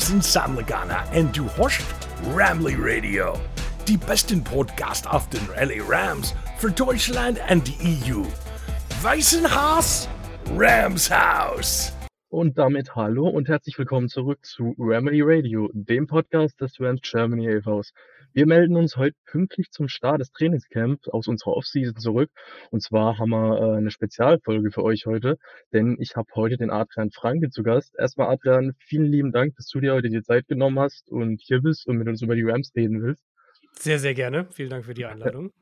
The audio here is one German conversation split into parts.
sind Sam Lagana und du hörst Ramley Radio, die besten Podcast auf den LA Rams für Deutschland und die EU. Weißen Rams Haus. Und damit hallo und herzlich willkommen zurück zu Remedy Radio, dem Podcast des Rams Germany e.V.s. Wir melden uns heute pünktlich zum Start des Trainingscamps aus unserer Offseason zurück. Und zwar haben wir äh, eine Spezialfolge für euch heute, denn ich habe heute den Adrian Franke zu Gast. Erstmal Adrian, vielen lieben Dank, dass du dir heute die Zeit genommen hast und hier bist und mit uns über die Rams reden willst. Sehr, sehr gerne. Vielen Dank für die Einladung.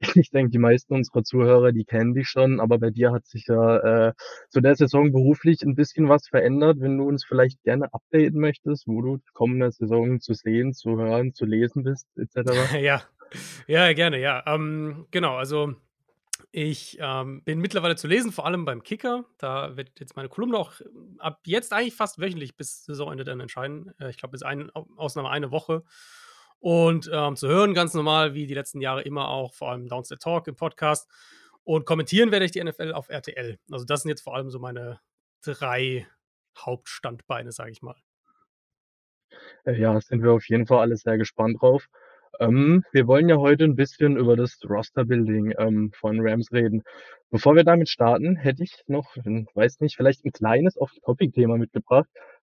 ich denke, die meisten unserer Zuhörer, die kennen dich schon, aber bei dir hat sich ja äh, zu der Saison beruflich ein bisschen was verändert. Wenn du uns vielleicht gerne updaten möchtest, wo du kommende Saison zu sehen, zu hören, zu lesen bist, etc. ja, ja, gerne, ja. Ähm, genau, also ich ähm, bin mittlerweile zu lesen, vor allem beim Kicker. Da wird jetzt meine Kolumne auch ab jetzt eigentlich fast wöchentlich bis Saisonende dann entscheiden. Äh, ich glaube, bis ein, Ausnahme eine Woche. Und ähm, zu hören ganz normal, wie die letzten Jahre immer auch, vor allem Downstairs Talk im Podcast. Und kommentieren werde ich die NFL auf RTL. Also das sind jetzt vor allem so meine drei Hauptstandbeine, sage ich mal. Äh, ja, sind wir auf jeden Fall alle sehr gespannt drauf. Ähm, wir wollen ja heute ein bisschen über das Roster-Building ähm, von Rams reden. Bevor wir damit starten, hätte ich noch, weiß nicht, vielleicht ein kleines Off-Topic-Thema mitgebracht,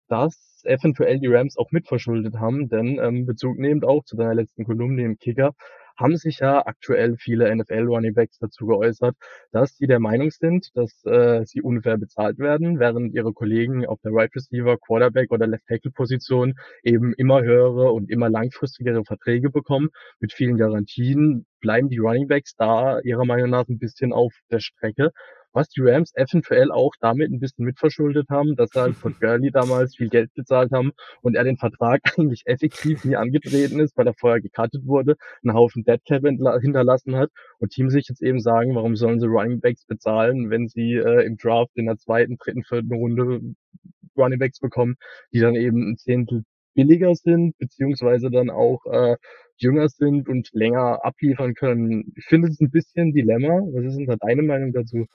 das eventuell die Rams auch mitverschuldet haben, denn ähm, Bezug nehmend auch zu deiner letzten Kolumne im Kicker, haben sich ja aktuell viele NFL-Runningbacks dazu geäußert, dass sie der Meinung sind, dass äh, sie unfair bezahlt werden, während ihre Kollegen auf der Right Receiver, Quarterback oder Left Tackle Position eben immer höhere und immer langfristigere Verträge bekommen mit vielen Garantien. Bleiben die Runningbacks da ihrer Meinung nach ein bisschen auf der Strecke was die Rams eventuell auch damit ein bisschen mitverschuldet haben, dass er halt von Gurley damals viel Geld bezahlt haben und er den Vertrag eigentlich effektiv nie angetreten ist, weil er vorher gecuttet wurde, einen Haufen Deadcap hinterlassen hat und Teams sich jetzt eben sagen, warum sollen sie Running Backs bezahlen, wenn sie äh, im Draft in der zweiten, dritten, vierten Runde Running Backs bekommen, die dann eben ein Zehntel billiger sind, beziehungsweise dann auch äh, jünger sind und länger abliefern können. Ich finde es ein bisschen Dilemma. Was ist denn da deine Meinung dazu?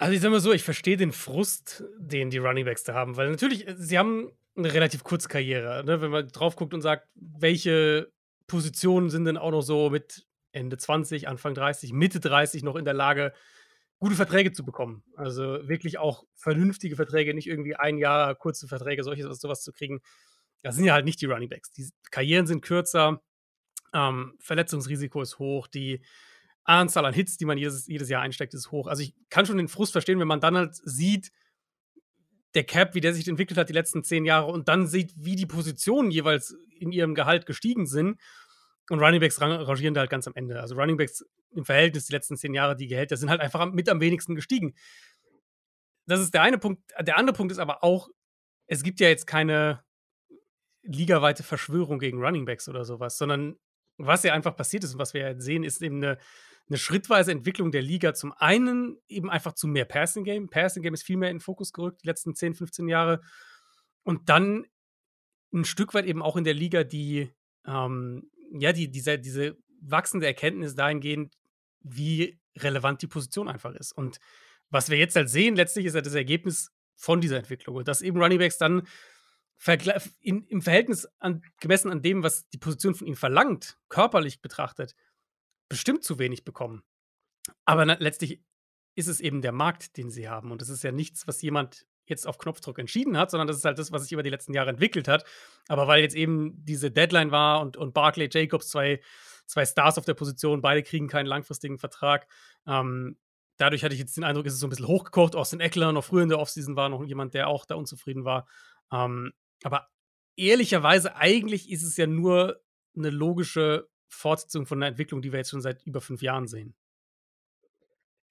Also ich sag mal so, ich verstehe den Frust, den die Runningbacks da haben, weil natürlich, äh, sie haben eine relativ kurze Karriere. Ne? Wenn man drauf guckt und sagt, welche Positionen sind denn auch noch so mit Ende 20, Anfang 30, Mitte 30 noch in der Lage, gute Verträge zu bekommen. Also wirklich auch vernünftige Verträge, nicht irgendwie ein Jahr kurze Verträge, solches, sowas zu kriegen. Das sind ja halt nicht die Runningbacks. Die Karrieren sind kürzer, ähm, Verletzungsrisiko ist hoch, die Anzahl an Hits, die man jedes, jedes Jahr einsteckt, ist hoch. Also ich kann schon den Frust verstehen, wenn man dann halt sieht, der Cap, wie der sich entwickelt hat die letzten zehn Jahre und dann sieht, wie die Positionen jeweils in ihrem Gehalt gestiegen sind. Und Runningbacks rangieren da halt ganz am Ende. Also Runningbacks im Verhältnis die letzten zehn Jahre, die Gehälter sind halt einfach mit am wenigsten gestiegen. Das ist der eine Punkt. Der andere Punkt ist aber auch, es gibt ja jetzt keine ligaweite Verschwörung gegen Runningbacks oder sowas, sondern was ja einfach passiert ist und was wir jetzt sehen, ist eben eine eine schrittweise Entwicklung der Liga zum einen eben einfach zu mehr Passing Game. Passing Game ist viel mehr in den Fokus gerückt die letzten 10, 15 Jahre. Und dann ein Stück weit eben auch in der Liga die, ähm, ja, die, diese, diese wachsende Erkenntnis dahingehend, wie relevant die Position einfach ist. Und was wir jetzt halt sehen, letztlich ist ja das Ergebnis von dieser Entwicklung. Und dass eben Runningbacks dann in, im Verhältnis an, gemessen an dem, was die Position von ihnen verlangt, körperlich betrachtet, bestimmt zu wenig bekommen. Aber letztlich ist es eben der Markt, den sie haben. Und das ist ja nichts, was jemand jetzt auf Knopfdruck entschieden hat, sondern das ist halt das, was sich über die letzten Jahre entwickelt hat. Aber weil jetzt eben diese Deadline war und, und Barclay Jacobs, zwei, zwei Stars auf der Position, beide kriegen keinen langfristigen Vertrag. Ähm, dadurch hatte ich jetzt den Eindruck, ist es so ein bisschen hochgekocht. Austin Eckler noch früher in der Offseason war noch jemand, der auch da unzufrieden war. Ähm, aber ehrlicherweise, eigentlich ist es ja nur eine logische Fortsetzung von einer Entwicklung, die wir jetzt schon seit über fünf Jahren sehen.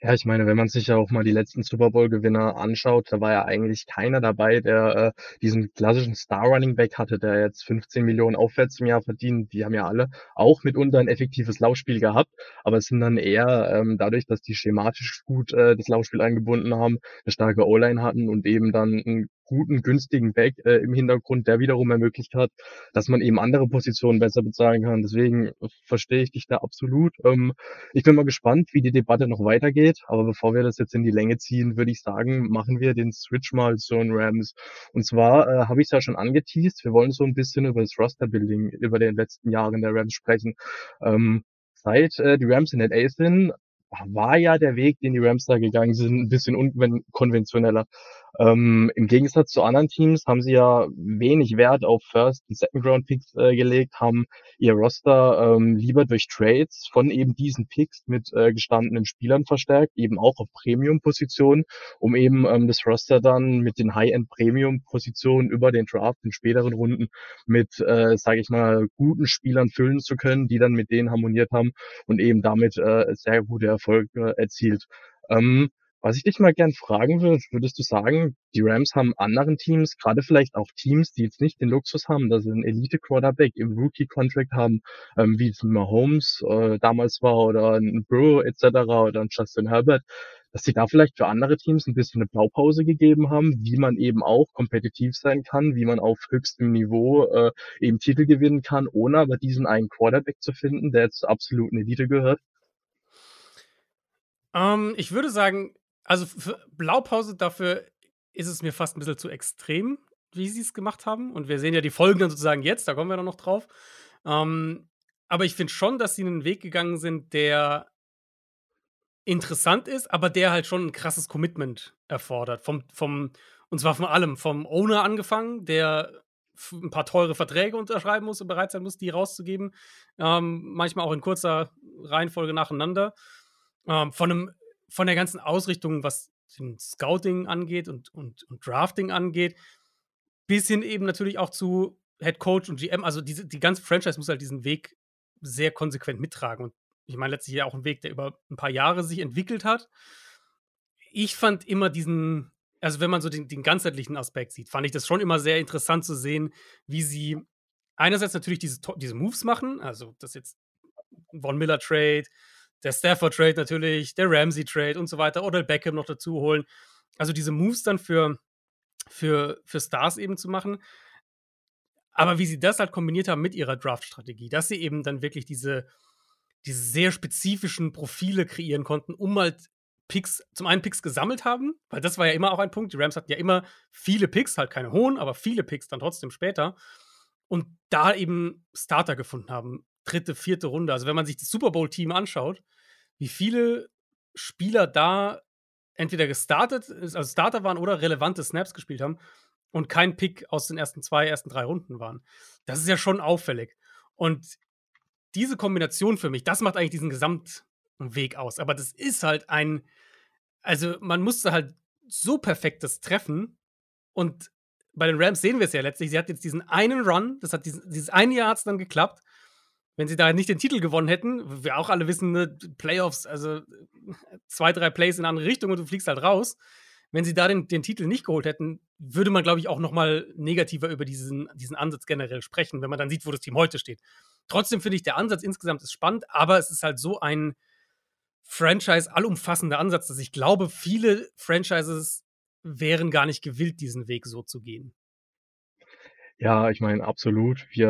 Ja, ich meine, wenn man sich ja auch mal die letzten Super Bowl-Gewinner anschaut, da war ja eigentlich keiner dabei, der äh, diesen klassischen Star-Running-Back hatte, der jetzt 15 Millionen aufwärts im Jahr verdient. Die haben ja alle auch mitunter ein effektives Laufspiel gehabt, aber es sind dann eher ähm, dadurch, dass die schematisch gut äh, das Laufspiel eingebunden haben, eine starke O-Line hatten und eben dann ein guten, günstigen Back äh, im Hintergrund, der wiederum ermöglicht hat, dass man eben andere Positionen besser bezahlen kann. Deswegen verstehe ich dich da absolut. Ähm, ich bin mal gespannt, wie die Debatte noch weitergeht. Aber bevor wir das jetzt in die Länge ziehen, würde ich sagen, machen wir den Switch mal zu den Rams. Und zwar äh, habe ich es ja schon angeteased. Wir wollen so ein bisschen über das Roster-Building über den letzten Jahren der Rams sprechen. Ähm, seit äh, die Rams in LA sind, war ja der Weg, den die Rams da gegangen sind, ein bisschen unkonventioneller. Ähm, Im Gegensatz zu anderen Teams haben sie ja wenig Wert auf First- und Second-Round-Picks äh, gelegt, haben ihr Roster ähm, lieber durch Trades von eben diesen Picks mit äh, gestandenen Spielern verstärkt, eben auch auf Premium-Positionen, um eben ähm, das Roster dann mit den High-End-Premium-Positionen über den Draft in späteren Runden mit, äh, sage ich mal, guten Spielern füllen zu können, die dann mit denen harmoniert haben und eben damit äh, sehr gute Erfolge erzielt. Ähm, was ich dich mal gern fragen würde, würdest du sagen, die Rams haben anderen Teams, gerade vielleicht auch Teams, die jetzt nicht den Luxus haben, dass sie einen Elite-Quarterback im Rookie-Contract haben, ähm, wie es ein Mahomes äh, damals war oder ein Burrow etc. oder ein Justin Herbert, dass sie da vielleicht für andere Teams ein bisschen eine Blaupause gegeben haben, wie man eben auch kompetitiv sein kann, wie man auf höchstem Niveau äh, eben Titel gewinnen kann, ohne aber diesen einen Quarterback zu finden, der jetzt zur absoluten Elite gehört? Ähm, ich würde sagen, also für Blaupause dafür ist es mir fast ein bisschen zu extrem, wie sie es gemacht haben. Und wir sehen ja die Folgen dann sozusagen jetzt, da kommen wir dann noch drauf. Ähm, aber ich finde schon, dass sie einen Weg gegangen sind, der interessant ist, aber der halt schon ein krasses Commitment erfordert. Vom, vom, und zwar von allem. Vom Owner angefangen, der ein paar teure Verträge unterschreiben muss und bereit sein muss, die rauszugeben. Ähm, manchmal auch in kurzer Reihenfolge nacheinander. Ähm, von einem von der ganzen Ausrichtung, was den Scouting angeht und, und, und Drafting angeht, bis hin eben natürlich auch zu Head Coach und GM. Also diese, die ganze Franchise muss halt diesen Weg sehr konsequent mittragen. Und ich meine, letztlich ja auch ein Weg, der über ein paar Jahre sich entwickelt hat. Ich fand immer diesen, also wenn man so den, den ganzheitlichen Aspekt sieht, fand ich das schon immer sehr interessant zu sehen, wie sie einerseits natürlich diese, diese Moves machen, also das jetzt Von Miller Trade, der Stafford Trade natürlich, der Ramsey Trade und so weiter, oder Beckham noch dazu holen. Also diese Moves dann für, für, für Stars eben zu machen. Aber wie sie das halt kombiniert haben mit ihrer Draft-Strategie, dass sie eben dann wirklich diese, diese sehr spezifischen Profile kreieren konnten, um halt Picks, zum einen Picks gesammelt haben, weil das war ja immer auch ein Punkt. Die Rams hatten ja immer viele Picks, halt keine hohen, aber viele Picks dann trotzdem später. Und da eben Starter gefunden haben dritte, vierte Runde. Also wenn man sich das Super Bowl-Team anschaut, wie viele Spieler da entweder gestartet, also Starter waren oder relevante Snaps gespielt haben und kein Pick aus den ersten zwei, ersten drei Runden waren. Das ist ja schon auffällig. Und diese Kombination für mich, das macht eigentlich diesen Gesamtweg aus. Aber das ist halt ein, also man musste halt so perfektes treffen und bei den Rams sehen wir es ja letztlich. Sie hat jetzt diesen einen Run, das hat diesen, dieses eine Jahr hat es dann geklappt wenn sie da nicht den Titel gewonnen hätten, wir auch alle wissen, ne, Playoffs, also zwei, drei Plays in eine andere Richtung und du fliegst halt raus. Wenn sie da den, den Titel nicht geholt hätten, würde man, glaube ich, auch noch mal negativer über diesen, diesen Ansatz generell sprechen, wenn man dann sieht, wo das Team heute steht. Trotzdem finde ich, der Ansatz insgesamt ist spannend, aber es ist halt so ein Franchise-allumfassender Ansatz, dass ich glaube, viele Franchises wären gar nicht gewillt, diesen Weg so zu gehen. Ja, ich meine, absolut. Wir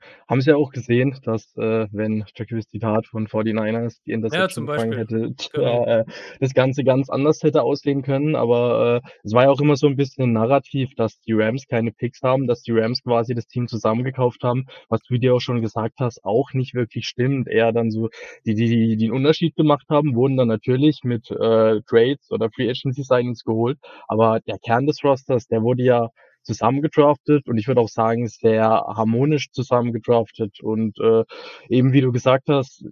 äh, haben es ja auch gesehen, dass äh, wenn Jacques Zitat von 49ers die Ja, zum Interception gefangen Beispiel. hätte, Genau. äh, das Ganze ganz anders hätte aussehen können. Aber äh, es war ja auch immer so ein bisschen ein Narrativ, dass die Rams keine Picks haben, dass die Rams quasi das Team zusammengekauft haben, was du dir auch schon gesagt hast, auch nicht wirklich stimmt. Eher dann so, die, die, die den Unterschied gemacht haben, wurden dann natürlich mit äh, Trades oder Free Agency Signings geholt. Aber der Kern des Rosters, der wurde ja zusammengedraftet und ich würde auch sagen, sehr harmonisch zusammengedraftet und äh, eben wie du gesagt hast,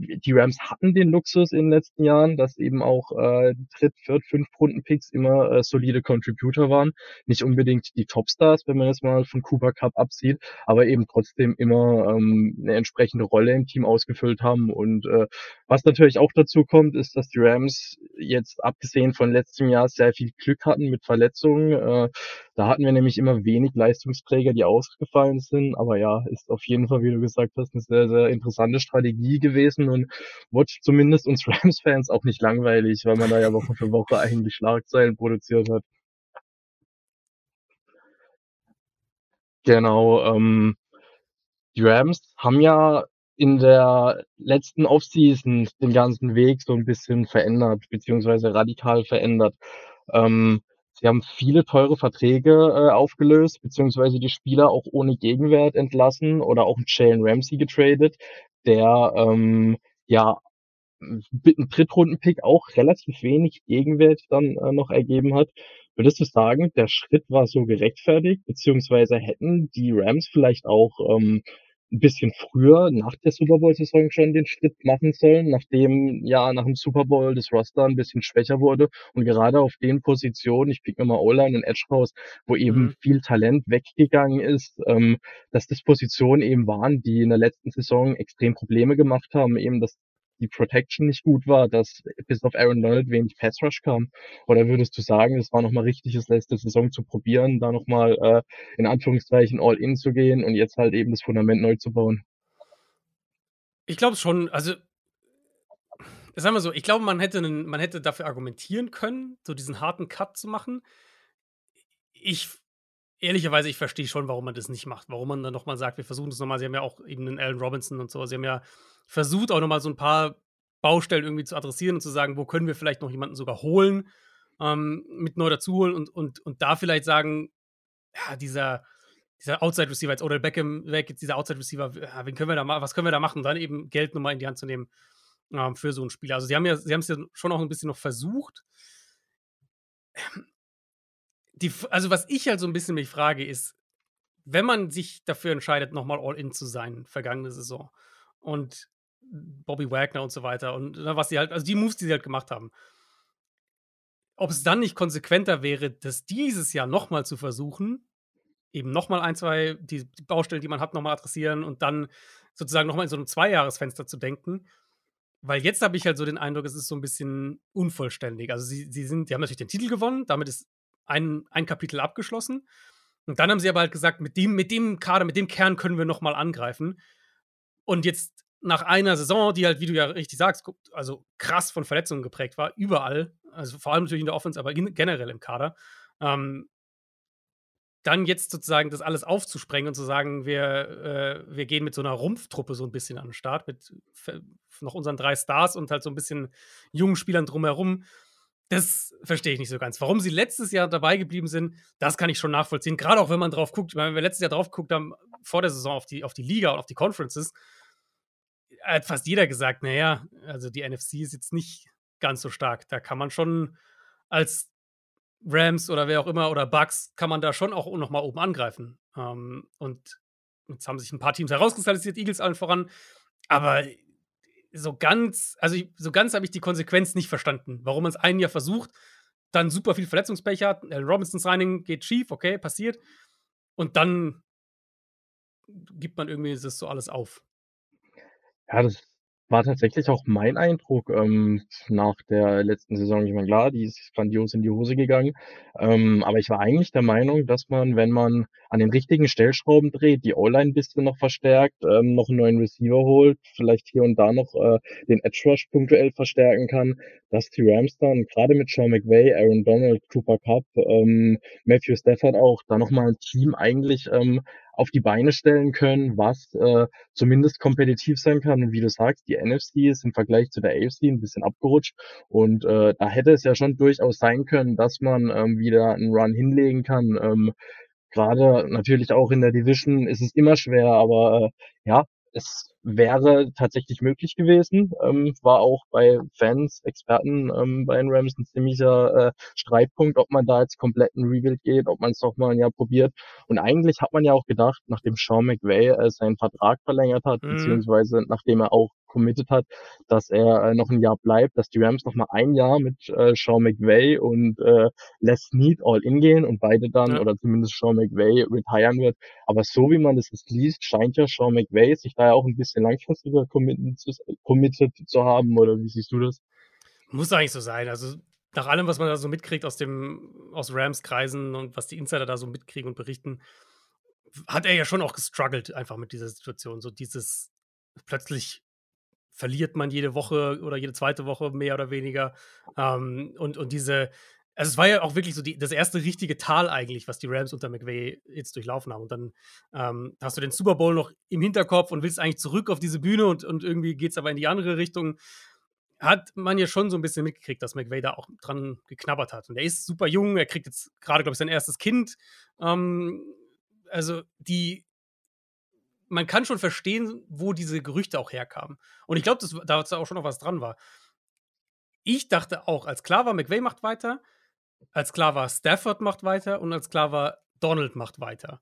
die Rams hatten den Luxus in den letzten Jahren, dass eben auch äh, Dritt-, Viert-, Fünf-Runden-Picks immer äh, solide Contributor waren. Nicht unbedingt die Topstars, wenn man jetzt mal von Cooper Cup absieht, aber eben trotzdem immer ähm, eine entsprechende Rolle im Team ausgefüllt haben. Und äh, was natürlich auch dazu kommt, ist, dass die Rams jetzt abgesehen von letztem Jahr sehr viel Glück hatten mit Verletzungen. Äh, da hatten wir nämlich immer wenig Leistungsträger, die ausgefallen sind. Aber ja, ist auf jeden Fall, wie du gesagt hast, eine sehr, sehr interessante Strategie gewesen und wurde zumindest uns Rams-Fans auch nicht langweilig, weil man da ja Woche für Woche eigentlich Schlagzeilen produziert hat. Genau, ähm, die Rams haben ja in der letzten Offseason den ganzen Weg so ein bisschen verändert, beziehungsweise radikal verändert. Ähm, sie haben viele teure Verträge, äh, aufgelöst, beziehungsweise die Spieler auch ohne Gegenwert entlassen oder auch Jalen Ramsey getradet, der, ähm, ja mit 'n Drittrunden-Pick auch relativ wenig Gegenwert dann, äh, noch ergeben hat. Würdest du sagen, der Schritt war so gerechtfertigt, beziehungsweise hätten die Rams vielleicht auch, ähm, 'n bisschen früher nach der Super Bowl-Saison schon den Schritt machen sollen, nachdem ja nach dem Super Bowl das Roster 'n bisschen schwächer wurde und gerade auf den Positionen, ich pick mir mal O-Line und Edge raus, wo eben Mhm. viel Talent weggegangen ist, ähm, dass das Positionen eben waren, die in der letzten Saison extrem Probleme gemacht haben, eben dass die Protection nicht gut war, dass bis auf Aaron Donald wenig Pass Rush kam? Oder würdest du sagen, es war noch mal richtig, es letzte Saison zu probieren, da noch mal, äh, in Anführungszeichen all in zu gehen und jetzt halt eben das Fundament neu zu bauen? Ich glaube schon, also sagen wir so, ich glaube, man hätte man hätte dafür argumentieren können, so diesen harten Cut zu machen. Ich ehrlicherweise, ich verstehe schon, warum man das nicht macht, warum man dann noch mal sagt: „Wir versuchen das noch mal.“ Sie haben ja auch eben 'nen Allen Robinson und so. Sie haben ja versucht, auch noch mal so 'n paar Baustellen irgendwie zu adressieren und zu sagen: „Wo können wir vielleicht noch jemanden sogar holen, ähm, mit neu dazuholen?“ Und und und da vielleicht sagen: „Ja, dieser dieser Outside Receiver, jetzt Odell Beckham weg, jetzt dieser Outside Receiver, ja, wen können wir da ma was können wir da machen?“ Dann eben Geld noch mal in die Hand zu nehmen, ähm, für so 'n Spieler. Also, sie haben ja sie haben's ja schon auch 'n bisschen noch versucht. Die also, was ich halt so 'n bisschen mich frage, ist, wenn man sich dafür entscheidet, noch mal all in zu sein, vergangene Saison und Bobby Wagner und so weiter und, ne, was sie halt also, die Moves, die sie halt gemacht haben. Ob es dann nicht konsequenter wäre, das dieses Jahr noch mal zu versuchen, eben noch mal 1, 2 die Baustellen, die man hat, noch mal adressieren und dann sozusagen noch mal in so 'nem Zweijahresfenster zu denken. Weil jetzt habe ich halt so den Eindruck, es ist so 'n bisschen unvollständig. Also, sie sie sind die haben natürlich den Titel gewonnen, damit ist ein ein Kapitel abgeschlossen. Und dann haben sie aber halt gesagt: „Mit dem mit dem Kader, mit dem Kern können wir noch mal angreifen.“ Und jetzt nach einer Saison, die halt, wie du ja richtig sagst, also, krass von Verletzungen geprägt war, überall, also, vor allem natürlich in der Offense, aber gen generell im Kader, ähm dann jetzt sozusagen das alles aufzusprengen und zu sagen, wir äh, wir gehen mit so 'ner Rumpftruppe so 'n bisschen an 'n Start mit noch unseren 3 Stars und halt so 'n bisschen jungen Spielern drumherum. Das verstehe ich nicht so ganz. Warum sie letztes Jahr dabei geblieben sind, das kann ich schon nachvollziehen. Grade auch, wenn man drauf guckt, wenn wir letztes Jahr drauf geguckt haben, vor der Saison auf die auf die Liga und auf die Conferences hat fast jeder gesagt: „Na ja, also, die NFC ist jetzt nicht ganz so stark.“ Da kann man schon als Rams oder wer auch immer oder Bucks kann man da schon auch noch mal oben angreifen. Ähm, und jetzt haben sich 'n paar Teams herauskristallisiert, Eagles allen voran. Aber so ganz also, so ganz habe ich die Konsequenz nicht verstanden, warum man's ein Jahr versucht, dann super viel Verletzungspech hat. Allen Robinson Signing geht schief, okay, passiert. Und dann gibt man irgendwie das so alles auf. Ja, das war tatsächlich auch mein Eindruck, ähm, nach der letzten Saison. Ich meine, klar, die ist grandios in die Hose gegangen. Ähm, aber ich war eigentlich der Meinung, dass man, wenn man an den richtigen Stellschrauben dreht, die O-Line 'n bisschen noch verstärkt, ähm, noch 'n neuen Receiver holt, vielleicht hier und da noch, äh, den Edge Rush punktuell verstärken kann, dass die Rams dann grade mit Sean McVay, Aaron Donald, Cooper Kupp, ähm, Matthew Stafford auch, da noch mal 'n Team eigentlich, ähm, auf die Beine stellen können, was, äh, zumindest kompetitiv sein kann. Und wie du sagst, die NFC ist im Vergleich zu der AFC 'n bisschen abgerutscht. Und, äh, da hätte es ja schon durchaus sein können, dass man, ähm, wieder 'n Run hinlegen kann. Ähm, grade natürlich auch in der Division ist es immer schwer, aber, äh, ja, es wäre tatsächlich möglich gewesen. Ähm, war auch bei Fans, Experten, ähm, bei den Rams 'n ziemlicher, äh, Streitpunkt, ob man da jetzt komplett in Rebuild geht, ob man's noch mal 'n Jahr probiert. Und eigentlich hat man ja auch gedacht, nachdem Sean McVay, äh, seinen Vertrag verlängert hat, Mhm. beziehungsweise nachdem er auch committed hat, dass er, äh, noch 'n Jahr bleibt, dass die Rams noch mal 1 Jahr mit, äh, Sean McVay und, äh, Les Snead all in gehen und beide dann Ja. oder zumindest Sean McVay retiren wird. Aber so wie man das jetzt liest, scheint ja Sean McVay sich da ja auch 'n bisschen langfristiger committen zu committed zu haben, oder wie siehst du das? Muss eigentlich so sein. Also, nach allem, was man da so mitkriegt aus dem aus Rams-Kreisen und was die Insider da so mitkriegen und berichten, hat er ja schon auch gestruggelt einfach mit dieser Situation. So dieses plötzlich verliert man jede Woche oder jede 2. Woche mehr oder weniger. Ähm, und und diese also es war ja auch wirklich so die, das erste richtige Tal eigentlich, was die Rams unter McVay jetzt durchlaufen haben. Und dann ähm, hast du den Super Bowl noch im Hinterkopf und willst eigentlich zurück auf diese Bühne und, und irgendwie geht es aber in die andere Richtung. Hat man ja schon so ein bisschen mitgekriegt, dass McVay da auch dran geknabbert hat. Und er ist super jung, er kriegt jetzt gerade, glaube ich, sein erstes Kind. Ähm, also die, man kann schon verstehen, wo diese Gerüchte auch herkamen. Und ich glaube, dass da auch schon noch was dran war. Ich dachte auch, als klar war, McVay macht weiter, als klar war, Stafford macht weiter und als klar war, Donald macht weiter.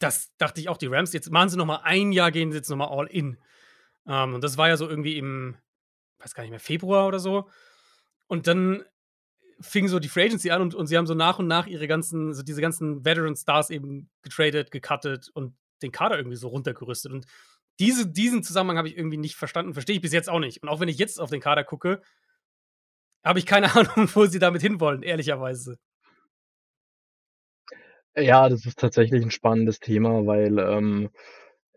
Das dachte ich auch, die Rams. Jetzt machen sie noch mal ein Jahr, gehen sie jetzt noch mal all in. Ähm, und das war ja so irgendwie im, weiß gar nicht mehr, Februar oder so. Und dann fing so die Free Agency an und, und sie haben so nach und nach ihre ganzen, so diese ganzen Veteran Stars eben getradet, gecuttet und den Kader irgendwie so runtergerüstet. Und diese, diesen Zusammenhang habe ich irgendwie nicht verstanden, verstehe ich bis jetzt auch nicht. Und auch wenn ich jetzt auf den Kader gucke, habe ich keine Ahnung, wo sie damit hinwollen, ehrlicherweise. Ja, das ist tatsächlich ein spannendes Thema, weil ähm,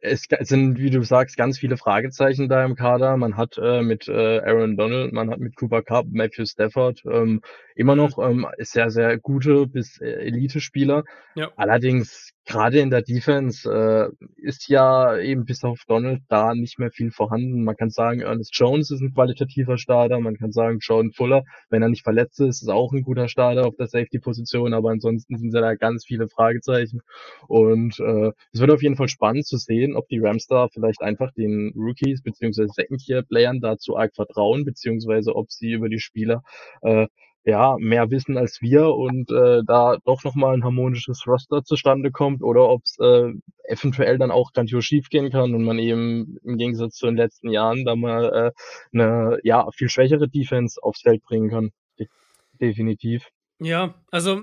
es sind, wie du sagst, ganz viele Fragezeichen da im Kader. Man hat äh, mit äh, Aaron Donald, man hat mit Cooper Cup, Matthew Stafford ähm, immer mhm. noch ähm, sehr, sehr gute bis äh, Elite-Spieler. Ja. Allerdings gerade in der Defense äh, ist ja eben bis auf Donald da nicht mehr viel vorhanden. Man kann sagen, Ernest Jones ist ein qualitativer Starter, man kann sagen, Jordan Fuller, wenn er nicht verletzt ist, ist auch ein guter Starter auf der Safety-Position, aber ansonsten sind da ganz viele Fragezeichen. Und äh, es wird auf jeden Fall spannend zu sehen, ob die Rams da vielleicht einfach den Rookies bzw. Second-Year-Playern dazu arg vertrauen, beziehungsweise ob sie über die Spieler äh, ja, mehr wissen als wir und äh, da doch nochmal ein harmonisches Roster zustande kommt oder ob es äh, eventuell dann auch grandios schief gehen kann und man eben im Gegensatz zu den letzten Jahren da mal äh, eine ja, viel schwächere Defense aufs Feld bringen kann. De definitiv. Ja, also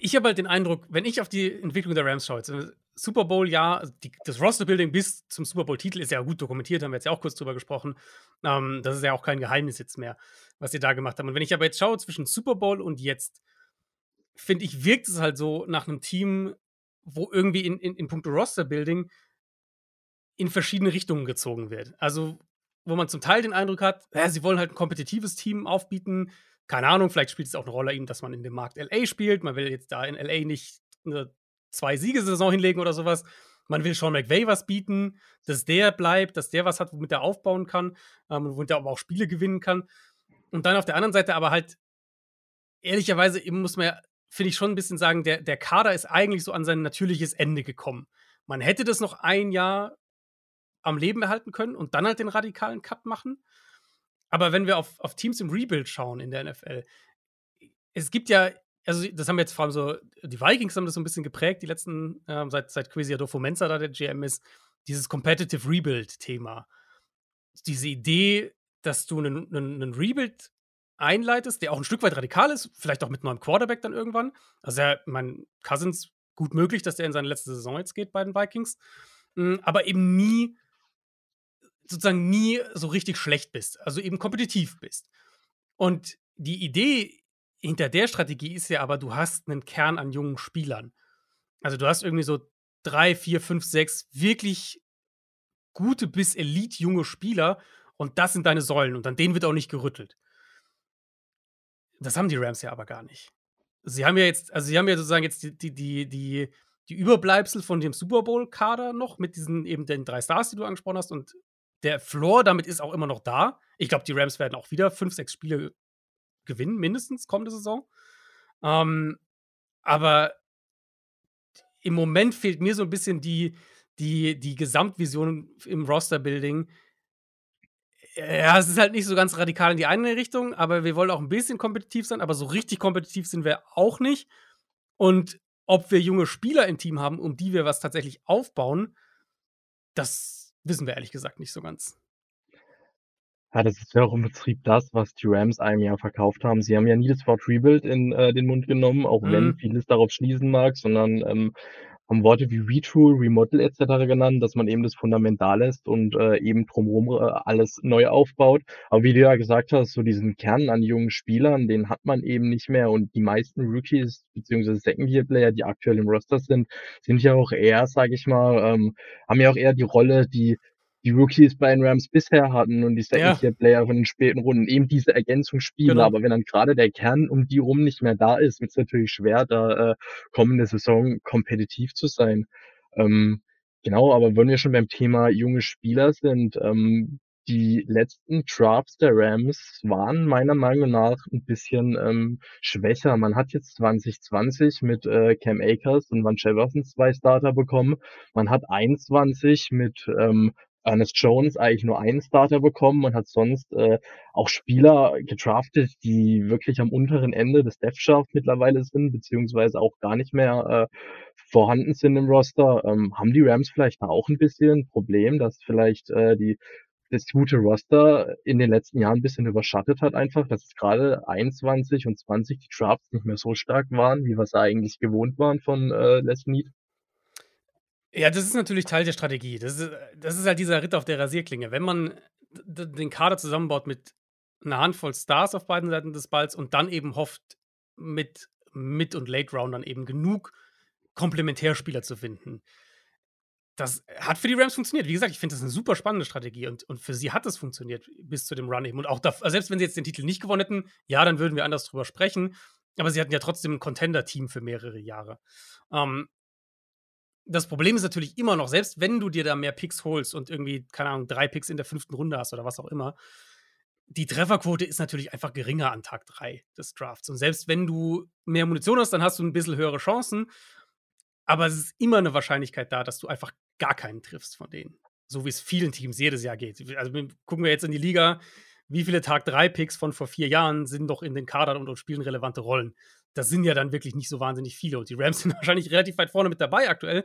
ich habe halt den Eindruck, wenn ich auf die Entwicklung der Rams schaue, Super Bowl, ja, also die, das Roster-Building bis zum Super Bowl-Titel ist ja gut dokumentiert, haben wir jetzt ja auch kurz drüber gesprochen. Ähm, das ist ja auch kein Geheimnis jetzt mehr, was sie da gemacht haben. Und wenn ich aber jetzt schaue zwischen Super Bowl und jetzt, finde ich, wirkt es halt so nach einem Team, wo irgendwie in, in, in puncto Roster-Building in verschiedene Richtungen gezogen wird. Also, wo man zum Teil den Eindruck hat, ja, sie wollen halt ein kompetitives Team aufbieten. Keine Ahnung, vielleicht spielt es auch eine Rolle eben, dass man in dem Markt LA spielt. Man will jetzt da in LA nicht eine zwei Siegesaison hinlegen oder sowas. Man will Sean McVay was bieten, dass der bleibt, dass der was hat, womit er aufbauen kann, ähm, womit er aber auch Spiele gewinnen kann. Und dann auf der anderen Seite aber halt, ehrlicherweise, muss man ja, finde ich, schon ein bisschen sagen, der, der Kader ist eigentlich so an sein natürliches Ende gekommen. Man hätte das noch ein Jahr am Leben erhalten können und dann halt den radikalen Cut machen. Aber wenn wir auf, auf Teams im Rebuild schauen in der NFL, es gibt ja also das haben jetzt vor allem so, die Vikings haben das so ein bisschen geprägt, die letzten, ähm, seit, seit Quasi Adolfo Mensa da der GM ist, dieses Competitive Rebuild-Thema. Diese Idee, dass du einen, einen, einen, Rebuild einleitest, der auch ein Stück weit radikal ist, vielleicht auch mit neuem Quarterback dann irgendwann. Also ja, mein Cousins, gut möglich, dass der in seine letzte Saison jetzt geht bei den Vikings. Hm, aber eben nie, sozusagen nie so richtig schlecht bist. Also eben kompetitiv bist. Und die Idee hinter der Strategie ist ja aber, du hast einen Kern an jungen Spielern. Also du hast irgendwie so drei, vier, fünf, sechs wirklich gute bis elite junge Spieler und das sind deine Säulen und an denen wird auch nicht gerüttelt. Das haben die Rams ja aber gar nicht. Sie haben ja jetzt, also sie haben ja sozusagen jetzt die, die, die, die, die Überbleibsel von dem Super Bowl-Kader noch mit diesen eben den drei Stars, die du angesprochen hast und der Floor damit ist auch immer noch da. Ich glaube, die Rams werden auch wieder fünf, sechs Spiele gewinnen, mindestens kommende Saison. Ähm, aber im Moment fehlt mir so ein bisschen die, die, die Gesamtvision im Roster-Building. Ja, es ist halt nicht so ganz radikal in die eine Richtung, aber wir wollen auch ein bisschen kompetitiv sein, aber so richtig kompetitiv sind wir auch nicht. Und ob wir junge Spieler im Team haben, um die wir was tatsächlich aufbauen, das wissen wir ehrlich gesagt nicht so ganz. Ja, das ist ja auch im Betrieb das, was die Rams einem ja verkauft haben. Sie haben ja nie das Wort Rebuild in äh, den Mund genommen, auch wenn mhm. vieles darauf schließen mag, sondern ähm, haben Worte wie Retool, Remodel etc. genannt, dass man eben das Fundamental lässt und äh, eben drumherum äh, alles neu aufbaut. Aber wie du ja gesagt hast, so diesen Kern an jungen Spielern, den hat man eben nicht mehr und die meisten Rookies beziehungsweise Second-Year-Player, die aktuell im Roster sind, sind ja auch eher, sage ich mal, ähm, haben ja auch eher die Rolle, die die Rookies bei den Rams bisher hatten und die Second-Tier-Player von den späten Runden, eben diese Ergänzungsspiele. Genau. Aber wenn dann gerade der Kern um die rum nicht mehr da ist, wird es natürlich schwer, da äh, kommende Saison kompetitiv zu sein. Ähm, genau, aber wenn wir schon beim Thema junge Spieler sind, ähm, die letzten Drafts der Rams waren meiner Meinung nach ein bisschen ähm, schwächer. Man hat jetzt 2020 mit äh, Cam Akers und Van Jefferson zwei Starter bekommen. Man hat 21 mit ähm, Ernest Jones eigentlich nur einen Starter bekommen und hat sonst äh, auch Spieler gedraftet, die wirklich am unteren Ende des Death Shaft mittlerweile sind, beziehungsweise auch gar nicht mehr äh, vorhanden sind im Roster. Ähm, haben die Rams vielleicht da auch ein bisschen ein Problem, dass vielleicht äh, die das gute Roster in den letzten Jahren ein bisschen überschattet hat einfach, dass es gerade 21 und 20 die Drafts nicht mehr so stark waren, wie wir es eigentlich gewohnt waren von äh, Les Need? Ja, das ist natürlich Teil der Strategie. Das ist, das ist halt dieser Ritt auf der Rasierklinge. Wenn man den Kader zusammenbaut mit einer Handvoll Stars auf beiden Seiten des Balls und dann eben hofft, mit Mid- und Late-Roundern eben genug Komplementärspieler zu finden, das hat für die Rams funktioniert. Wie gesagt, ich finde das eine super spannende Strategie und, und für sie hat es funktioniert bis zu dem Run eben. Und auch da, also selbst wenn sie jetzt den Titel nicht gewonnen hätten, ja, dann würden wir anders drüber sprechen. Aber sie hatten ja trotzdem ein Contender-Team für mehrere Jahre. Ähm, das Problem ist natürlich immer noch, selbst wenn du dir da mehr Picks holst und irgendwie, keine Ahnung, drei Picks in der fünften Runde hast oder was auch immer, die Trefferquote ist natürlich einfach geringer an Tag drei des Drafts. Und selbst wenn du mehr Munition hast, dann hast du ein bisschen höhere Chancen. Aber es ist immer eine Wahrscheinlichkeit da, dass du einfach gar keinen triffst von denen. So wie es vielen Teams jedes Jahr geht. Also gucken wir jetzt in die Liga, wie viele Tag 3 Picks von vor vier Jahren sind doch in den Kadern und, und spielen relevante Rollen. Das sind ja dann wirklich nicht so wahnsinnig viele. Und die Rams sind wahrscheinlich relativ weit vorne mit dabei aktuell,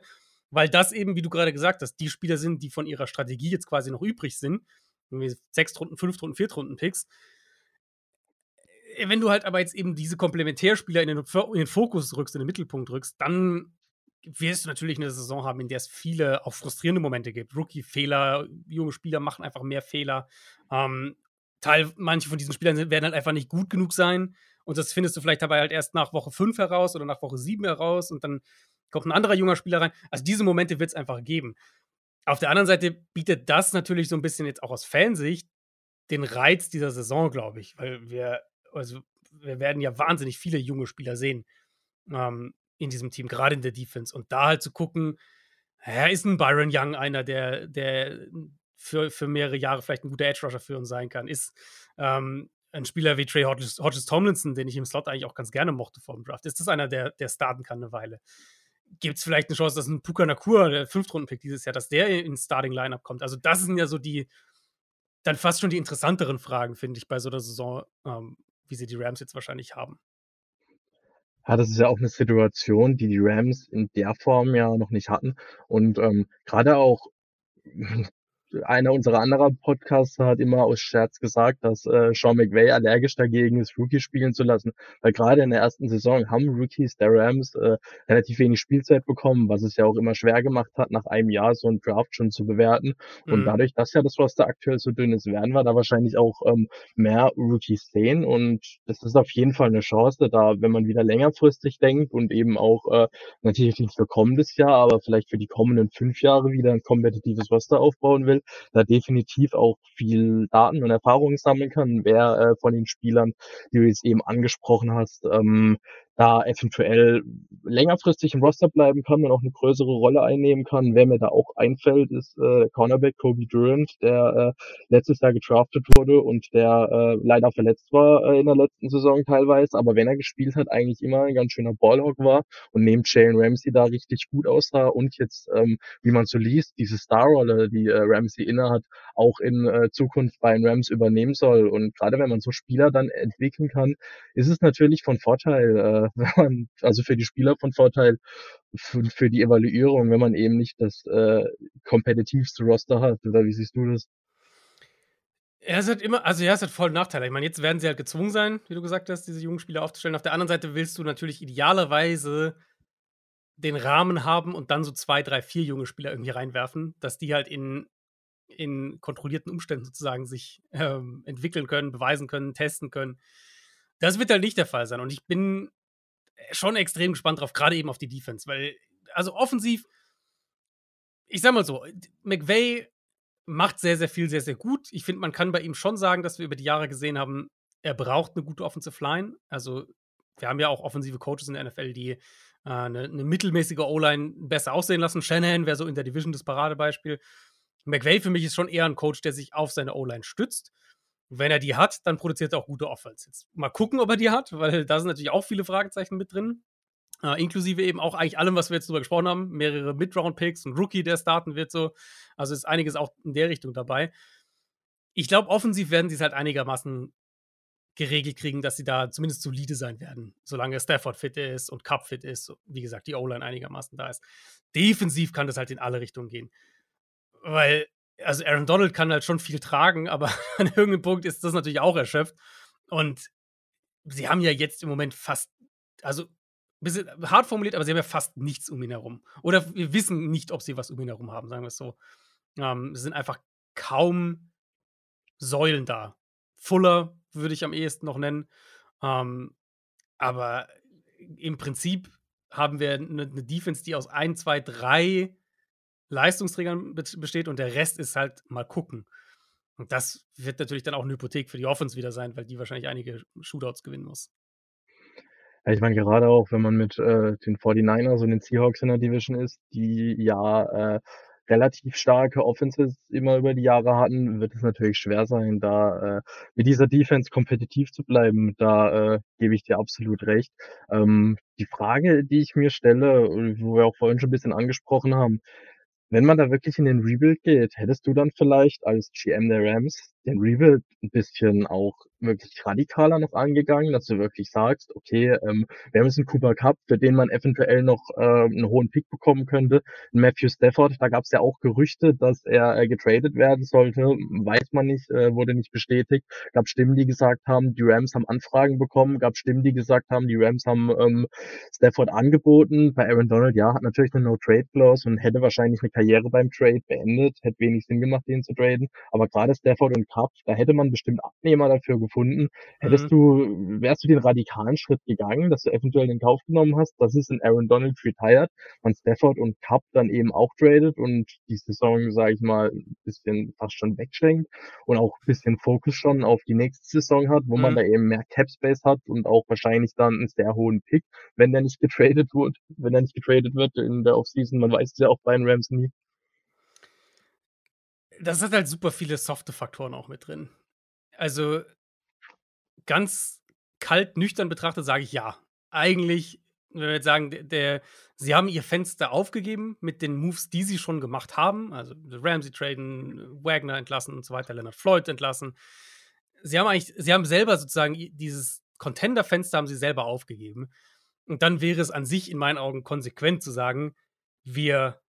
weil das eben, wie du gerade gesagt hast, die Spieler sind, die von ihrer Strategie jetzt quasi noch übrig sind. Sechs Runden, fünf Runden, vier Runden Picks. Wenn du halt aber jetzt eben diese Komplementärspieler in den, in den Fokus rückst, in den Mittelpunkt rückst, dann wirst du natürlich eine Saison haben, in der es viele auch frustrierende Momente gibt. Rookie-Fehler, junge Spieler machen einfach mehr Fehler. Ähm, Teil, manche von diesen Spielern werden halt einfach nicht gut genug sein. Und das findest du vielleicht dabei halt erst nach Woche 5 heraus oder nach Woche 7 heraus und dann kommt ein anderer junger Spieler rein. Also diese Momente wird es einfach geben. Auf der anderen Seite bietet das natürlich so ein bisschen jetzt auch aus Fansicht den Reiz dieser Saison, glaube ich, weil wir, also wir werden ja wahnsinnig viele junge Spieler sehen. Ähm, in diesem Team, gerade in der Defense. Und da halt zu gucken, ja, ist ein Byron Young einer, der, der für, für mehrere Jahre vielleicht ein guter Edge Rusher für uns sein kann. Ist ähm, ein Spieler wie Trey Hodges, Hodges, Tomlinson, den ich im Slot eigentlich auch ganz gerne mochte vor dem Draft. Ist das einer, der, der starten kann eine Weile? Gibt es vielleicht eine Chance, dass ein Puka Nakur, der Fünftrunden-Pick dieses Jahr, dass der ins Starting-Lineup kommt? Also, das sind ja so die, dann fast schon die interessanteren Fragen, finde ich, bei so einer Saison, ähm, wie sie die Rams jetzt wahrscheinlich haben. Ja, das ist ja auch eine Situation, die die Rams in der Form ja noch nicht hatten. Und ähm, gerade auch einer unserer anderen Podcaster hat immer aus Scherz gesagt, dass äh, Sean McVay allergisch dagegen ist, Rookies spielen zu lassen, weil gerade in der ersten Saison haben Rookies der Rams äh, relativ wenig Spielzeit bekommen, was es ja auch immer schwer gemacht hat, nach einem Jahr so einen Draft schon zu bewerten. Und mhm. dadurch, dass ja das Roster aktuell so dünn ist, werden wir da wahrscheinlich auch ähm, mehr Rookies sehen. Und das ist auf jeden Fall eine Chance, da wenn man wieder längerfristig denkt und eben auch äh, natürlich nicht für kommendes Jahr, aber vielleicht für die kommenden fünf Jahre wieder ein kompetitives Roster aufbauen will, da definitiv auch viel Daten und Erfahrungen sammeln kann, wer äh, von den Spielern, die du jetzt eben angesprochen hast, ähm, da eventuell längerfristig im Roster bleiben kann und auch eine größere Rolle einnehmen kann. Wer mir da auch einfällt, ist äh, Cornerback Kobe Durant, der äh, letztes Jahr getraftet wurde und der äh, leider verletzt war äh, in der letzten Saison teilweise, aber wenn er gespielt hat, eigentlich immer ein ganz schöner Ballhawk war und neben Jalen Ramsey da richtig gut aussah und jetzt, ähm, wie man so liest, diese Starrolle, die äh, Ramsey innehat, auch in äh, Zukunft bei den Rams übernehmen soll. Und gerade wenn man so Spieler dann entwickeln kann, ist es natürlich von Vorteil, äh, wenn man, also für die Spieler von Vorteil, für, für die Evaluierung, wenn man eben nicht das äh, kompetitivste Roster hat. Oder wie siehst du das? Er ist halt immer, also ja, es hat voll Nachteile. Ich meine, jetzt werden sie halt gezwungen sein, wie du gesagt hast, diese jungen Spieler aufzustellen. Auf der anderen Seite willst du natürlich idealerweise den Rahmen haben und dann so zwei, drei, vier junge Spieler irgendwie reinwerfen, dass die halt in, in kontrollierten Umständen sozusagen sich ähm, entwickeln können, beweisen können, testen können. Das wird halt nicht der Fall sein. Und ich bin schon extrem gespannt drauf, gerade eben auf die Defense, weil, also offensiv, ich sag mal so, McVay macht sehr, sehr viel, sehr, sehr gut. Ich finde, man kann bei ihm schon sagen, dass wir über die Jahre gesehen haben, er braucht eine gute Offensive Line. Also, wir haben ja auch offensive Coaches in der NFL, die äh, eine, eine, mittelmäßige O-Line besser aussehen lassen. Shanahan wäre so in der Division das Paradebeispiel. McVay für mich ist schon eher ein Coach, der sich auf seine O-Line stützt. wenn er die hat, dann produziert er auch gute Offense. Jetzt mal gucken, ob er die hat, weil da sind natürlich auch viele Fragezeichen mit drin. Uh, inklusive eben auch eigentlich allem, was wir jetzt drüber gesprochen haben. Mehrere Mid-Round-Picks, ein Rookie, der starten wird, so. Also ist einiges auch in der Richtung dabei. Ich glaube, offensiv werden sie es halt einigermaßen geregelt kriegen, dass sie da zumindest solide sein werden, solange Stafford fit ist und Cup fit ist. Wie gesagt, die O-Line einigermaßen da ist. Defensiv kann das halt in alle Richtungen gehen. Weil, also Aaron Donald kann halt schon viel tragen, aber an irgendeinem Punkt ist das natürlich auch erschöpft. Und sie haben ja jetzt im Moment fast, also bisschen hart formuliert, aber sie haben ja fast nichts um ihn herum. Oder wir wissen nicht, ob sie was um ihn herum haben, sagen wir es so. Ähm, es sind einfach kaum Säulen da. Fuller würde ich am ehesten noch nennen. Ähm, aber im Prinzip haben wir eine, eine Defense, die aus ein, zwei, drei Leistungsträgern besteht und der Rest ist halt mal gucken. Und das wird natürlich dann auch eine Hypothek für die Offense wieder sein, weil die wahrscheinlich einige Shootouts gewinnen muss. Ja, ich meine, gerade auch, wenn man mit äh, den 49ers und den Seahawks in der Division ist, die ja äh, relativ starke Offenses immer über die Jahre hatten, wird es natürlich schwer sein, da äh, mit dieser Defense kompetitiv zu bleiben. Da äh, gebe ich dir absolut recht. Ähm, die Frage, die ich mir stelle, wo wir auch vorhin schon ein bisschen angesprochen haben, wenn man da wirklich in den Rebuild geht, hättest du dann vielleicht als GM der Rams den Rebuild ein bisschen auch wirklich radikaler noch angegangen, dass du wirklich sagst, okay, ähm, wir haben jetzt einen Cooper Cup, für den man eventuell noch äh, einen hohen Pick bekommen könnte. Matthew Stafford, da gab es ja auch Gerüchte, dass er äh, getradet werden sollte, weiß man nicht, äh, wurde nicht bestätigt. Gab Stimmen, die gesagt haben, die Rams haben Anfragen bekommen, gab Stimmen, die gesagt haben, die Rams haben ähm, Stafford angeboten. Bei Aaron Donald, ja, hat natürlich eine No-Trade-Clause und hätte wahrscheinlich eine Karriere beim Trade beendet, hätte wenig Sinn gemacht, den zu traden. Aber gerade Stafford und Cup, da hätte man bestimmt Abnehmer dafür gefunden. Hättest mhm. du, wärst du den radikalen Schritt gegangen, dass du eventuell in Kauf genommen hast, dass es in Aaron Donald retired, man Stafford und Cup dann eben auch tradet und die Saison, sage ich mal, ein bisschen fast schon wegschränkt und auch ein bisschen Fokus schon auf die nächste Saison hat, wo mhm. man da eben mehr Cap Space hat und auch wahrscheinlich dann einen sehr hohen Pick, wenn der nicht getradet wird, wenn er nicht getradet wird in der Offseason. Man weiß es ja auch bei den Rams nie das hat halt super viele softe Faktoren auch mit drin. Also ganz kalt, nüchtern betrachtet sage ich ja. Eigentlich, wenn wir jetzt sagen, der, der, sie haben ihr Fenster aufgegeben mit den Moves, die sie schon gemacht haben. Also Ramsey traden, Wagner entlassen und so weiter, Leonard Floyd entlassen. Sie haben eigentlich, sie haben selber sozusagen dieses Contender-Fenster haben sie selber aufgegeben. Und dann wäre es an sich in meinen Augen konsequent zu sagen, wir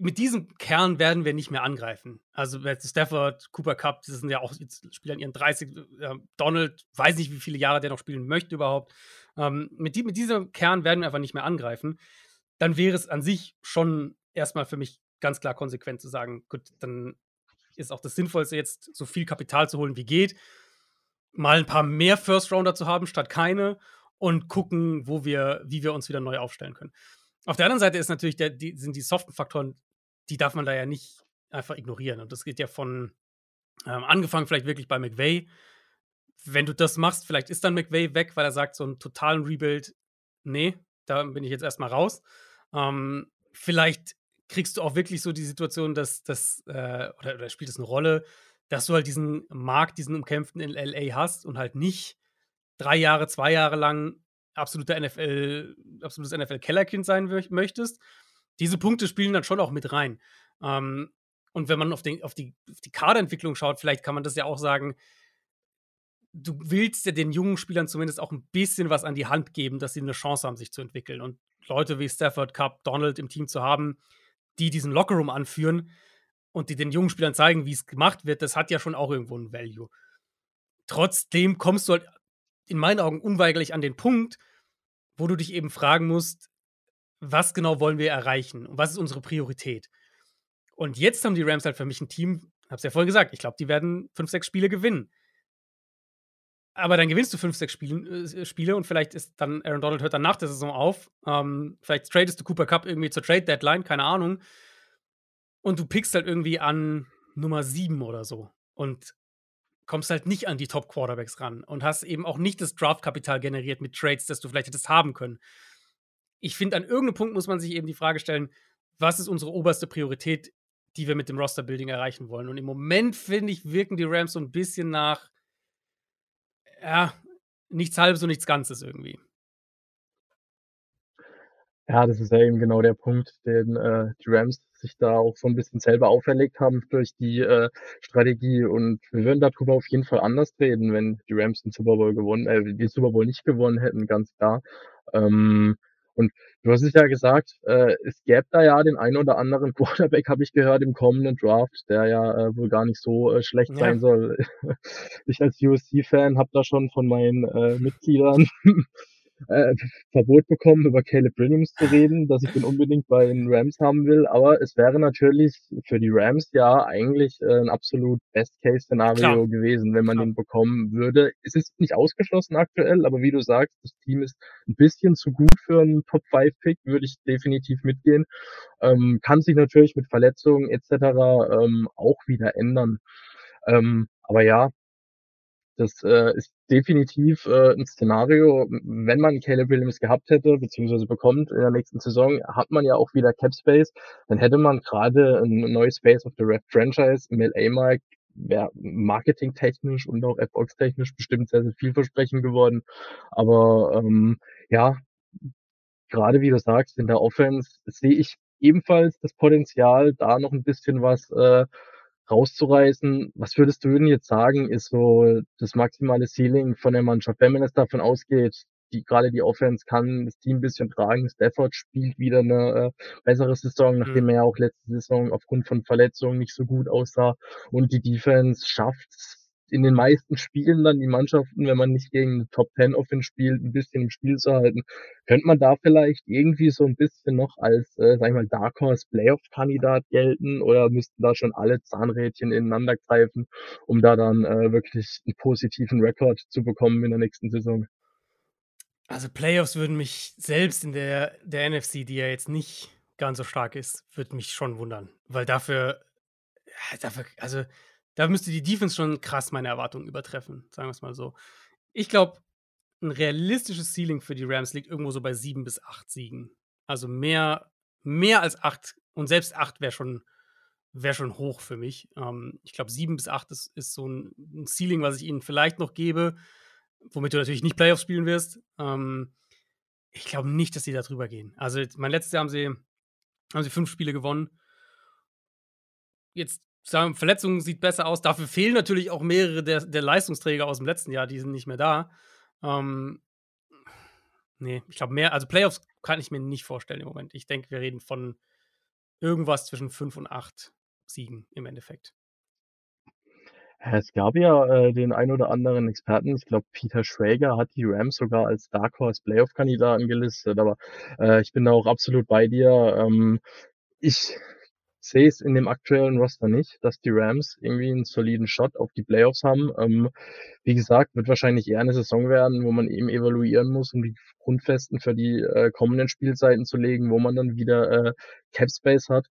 mit diesem Kern werden wir nicht mehr angreifen. Also Stafford, Cooper Cup, die sind ja auch jetzt spielen ihren 30. Äh, Donald, weiß nicht, wie viele Jahre der noch spielen möchte überhaupt. Ähm, mit, die, mit diesem Kern werden wir einfach nicht mehr angreifen. Dann wäre es an sich schon erstmal für mich ganz klar konsequent zu sagen, gut, dann ist auch das Sinnvollste jetzt so viel Kapital zu holen wie geht, mal ein paar mehr First Rounder zu haben statt keine und gucken, wo wir, wie wir uns wieder neu aufstellen können. Auf der anderen Seite ist natürlich der, die, sind die soften Faktoren, die darf man da ja nicht einfach ignorieren. Und das geht ja von ähm, angefangen vielleicht wirklich bei McVay. Wenn du das machst, vielleicht ist dann McVay weg, weil er sagt, so einen totalen Rebuild, nee, da bin ich jetzt erstmal raus. Ähm, vielleicht kriegst du auch wirklich so die Situation, dass das, äh, oder, oder spielt es eine Rolle, dass du halt diesen Markt, diesen umkämpften in LA hast und halt nicht drei Jahre, zwei Jahre lang absoluter NFL, absolutes NFL-Kellerkind sein möchtest. Diese Punkte spielen dann schon auch mit rein. Ähm, und wenn man auf, den, auf, die, auf die Kaderentwicklung schaut, vielleicht kann man das ja auch sagen, du willst ja den jungen Spielern zumindest auch ein bisschen was an die Hand geben, dass sie eine Chance haben, sich zu entwickeln. Und Leute wie Stafford, Cup, Donald im Team zu haben, die diesen Lockerroom anführen und die den jungen Spielern zeigen, wie es gemacht wird, das hat ja schon auch irgendwo ein Value. Trotzdem kommst du halt in meinen Augen unweigerlich an den Punkt, wo du dich eben fragen musst, was genau wollen wir erreichen und was ist unsere Priorität? Und jetzt haben die Rams halt für mich ein Team, hab's ja vorhin gesagt, ich glaube, die werden fünf, sechs Spiele gewinnen. Aber dann gewinnst du fünf, sechs Spiele, äh, Spiele und vielleicht ist dann Aaron Donald hört dann nach der Saison auf. Ähm, vielleicht tradest du Cooper Cup irgendwie zur Trade Deadline, keine Ahnung. und du pickst halt irgendwie an Nummer 7 oder so und kommst halt nicht an die Top-Quarterbacks ran und hast eben auch nicht das Draftkapital generiert mit Trades, das du vielleicht hättest haben können. Ich finde, an irgendeinem Punkt muss man sich eben die Frage stellen, was ist unsere oberste Priorität, die wir mit dem Roster-Building erreichen wollen? Und im Moment, finde ich, wirken die Rams so ein bisschen nach, ja, nichts Halbes und nichts Ganzes irgendwie. Ja, das ist ja eben genau der Punkt, den äh, die Rams sich da auch so ein bisschen selber auferlegt haben durch die äh, Strategie. Und wir würden darüber auf jeden Fall anders reden, wenn die Rams den Super Bowl gewonnen, äh, den Super Bowl nicht gewonnen hätten, ganz klar. Ähm, und du hast es ja gesagt, äh, es gäbe da ja den einen oder anderen Quarterback, habe ich gehört, im kommenden Draft, der ja äh, wohl gar nicht so äh, schlecht Ja. sein soll. ich als USC-Fan habe da schon von meinen äh, Mitgliedern äh, Verbot bekommen, über Caleb Williams zu reden, dass ich den unbedingt bei den Rams haben will. Aber es wäre natürlich für die Rams ja eigentlich äh, ein absolut Best-Case-Szenario gewesen, wenn man Klar. den bekommen würde. Es ist nicht ausgeschlossen aktuell, aber wie du sagst, das Team ist ein bisschen zu gut für einen Top-5-Pick, würde ich definitiv mitgehen. Ähm, kann sich natürlich mit Verletzungen etc. Ähm, auch wieder ändern. Ähm, aber ja, das äh, ist definitiv äh, ein Szenario, wenn man Caleb Williams gehabt hätte, beziehungsweise bekommt in der nächsten Saison, hat man ja auch wieder Cap Space, dann hätte man gerade ein neues Space of the Red Franchise. Im LA-Markt, wäre marketingtechnisch und auch erfolgstechnisch bestimmt sehr, sehr vielversprechend geworden. Aber ähm, ja, gerade wie du sagst, in der Offense sehe ich ebenfalls das Potenzial, da noch ein bisschen was äh, rauszureißen. Was würdest du denn jetzt sagen, ist so das maximale Ceiling von der Mannschaft, wenn man jetzt davon ausgeht, die gerade die Offense kann das Team ein bisschen tragen. Stafford spielt wieder eine äh, bessere Saison, nachdem Mhm. er ja auch letzte Saison aufgrund von Verletzungen nicht so gut aussah. Und die Defense schafft in den meisten Spielen dann die Mannschaften, wenn man nicht gegen eine Top 10 Offense spielt, ein bisschen im Spiel zu halten. Könnte man da vielleicht irgendwie so ein bisschen noch als, äh, sag ich mal, Dark Horse Playoff-Kandidat gelten oder müssten da schon alle Zahnrädchen ineinander greifen, um da dann äh, wirklich einen positiven Rekord zu bekommen in der nächsten Saison? Also Playoffs würden mich selbst in der, der NFC, die ja jetzt nicht ganz so stark ist, würde mich schon wundern. Weil dafür, dafür, also da müsste die Defense schon krass meine Erwartungen übertreffen, sagen wir es mal so. Ich glaube, ein realistisches Ceiling für die Rams liegt irgendwo so bei sieben bis acht Siegen. Also mehr, mehr als acht und selbst acht wäre schon, wär schon hoch für mich. Ähm, ich glaube, sieben bis acht ist, ist so ein, ein Ceiling, was ich ihnen vielleicht noch gebe, womit du natürlich nicht Playoffs spielen wirst. Ähm, ich glaube nicht, dass sie da drüber gehen. Also, mein letztes Jahr haben sie, haben sie fünf Spiele gewonnen. Jetzt sagen Verletzungen sieht besser aus. Dafür fehlen natürlich auch mehrere der, der Leistungsträger aus dem letzten Jahr, die sind nicht mehr da. Ähm, nee, ich glaube mehr, also Playoffs kann ich mir nicht vorstellen im Moment. Ich denke, wir reden von irgendwas zwischen fünf und acht Siegen im Endeffekt. Ja, Es gab ja äh, den ein oder anderen Experten, ich glaube Peter Schrager hat die Rams sogar als Dark Horse Playoff-Kandidaten gelistet, aber äh, ich bin da auch absolut bei dir. Ähm, ich sehe es in dem aktuellen Roster nicht, dass die Rams irgendwie einen soliden Shot auf die Playoffs haben. Ähm, wie gesagt, wird wahrscheinlich eher eine Saison werden, wo man eben evaluieren muss, um die Grundfesten für die äh, kommenden Spielzeiten zu legen, wo man dann wieder äh, Cap Space hat.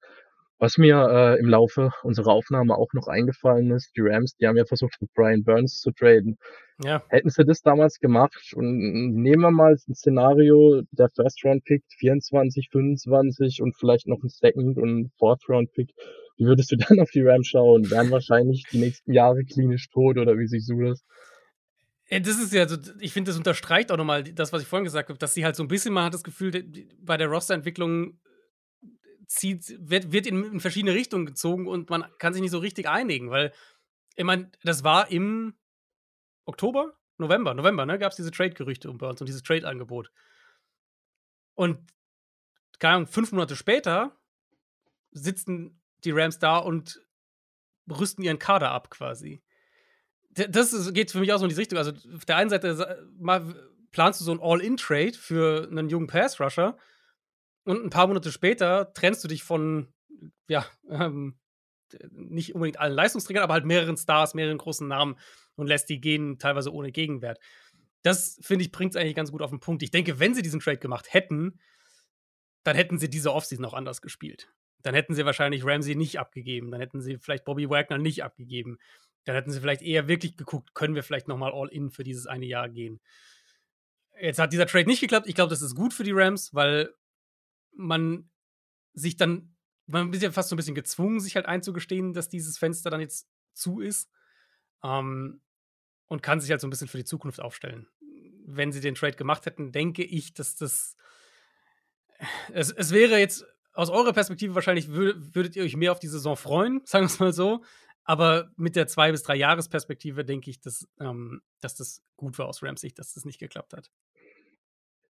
Was mir äh, im Laufe unserer Aufnahme auch noch eingefallen ist, die Rams, die haben ja versucht, mit Brian Burns zu traden. Ja, Hätten sie das damals gemacht und nehmen wir mal ein Szenario, der First Round Pick 24, 25 und vielleicht noch ein Second und Fourth Round Pick, wie würdest du dann auf die Rams schauen? Wären wahrscheinlich die nächsten Jahre klinisch tot oder wie siehst du das? Äh, Das ist ja so, ich finde, das unterstreicht auch nochmal das, was ich vorhin gesagt habe, dass sie halt so ein bisschen, man hat das Gefühl, bei der Rosterentwicklung zieht, wird, wird in, in verschiedene Richtungen gezogen und man kann sich nicht so richtig einigen, weil, ich meine, das war im Oktober, November, November, ne, gab es diese Trade-Gerüchte um Burns und dieses Trade-Angebot. Und, keine Ahnung, fünf Monate später sitzen die Rams da und rüsten ihren Kader ab quasi das geht für mich auch so in diese Richtung. Also auf der einen Seite planst du so ein All-In-Trade für einen jungen Pass-Rusher und ein paar Monate später trennst du dich von, ja, ähm, nicht unbedingt allen Leistungsträgern, aber halt mehreren Stars, mehreren großen Namen und lässt die gehen, teilweise ohne Gegenwert. Das, finde ich, bringt es eigentlich ganz gut auf den Punkt. Ich denke, wenn sie diesen Trade gemacht hätten, dann hätten sie diese Offseason auch anders gespielt. dann hätten sie wahrscheinlich Ramsey nicht abgegeben. Dann hätten sie vielleicht Bobby Wagner nicht abgegeben. Dann hätten sie vielleicht eher wirklich geguckt, können wir vielleicht nochmal all in für dieses eine Jahr gehen. Jetzt hat dieser Trade nicht geklappt. Ich glaube, das ist gut für die Rams, weil man sich dann, man ist ja fast so ein bisschen gezwungen, sich halt einzugestehen, dass dieses Fenster dann jetzt zu ist. Ähm, und kann sich halt so ein bisschen für die Zukunft aufstellen. Wenn sie den Trade gemacht hätten, denke ich, dass das. Es, es wäre jetzt aus eurer Perspektive wahrscheinlich, würdet ihr euch mehr auf die Saison freuen, sagen wir es mal so. Aber mit der zwei- bis drei Jahresperspektive denke ich, dass, ähm, dass das gut war aus Rams Sicht, dass das nicht geklappt hat.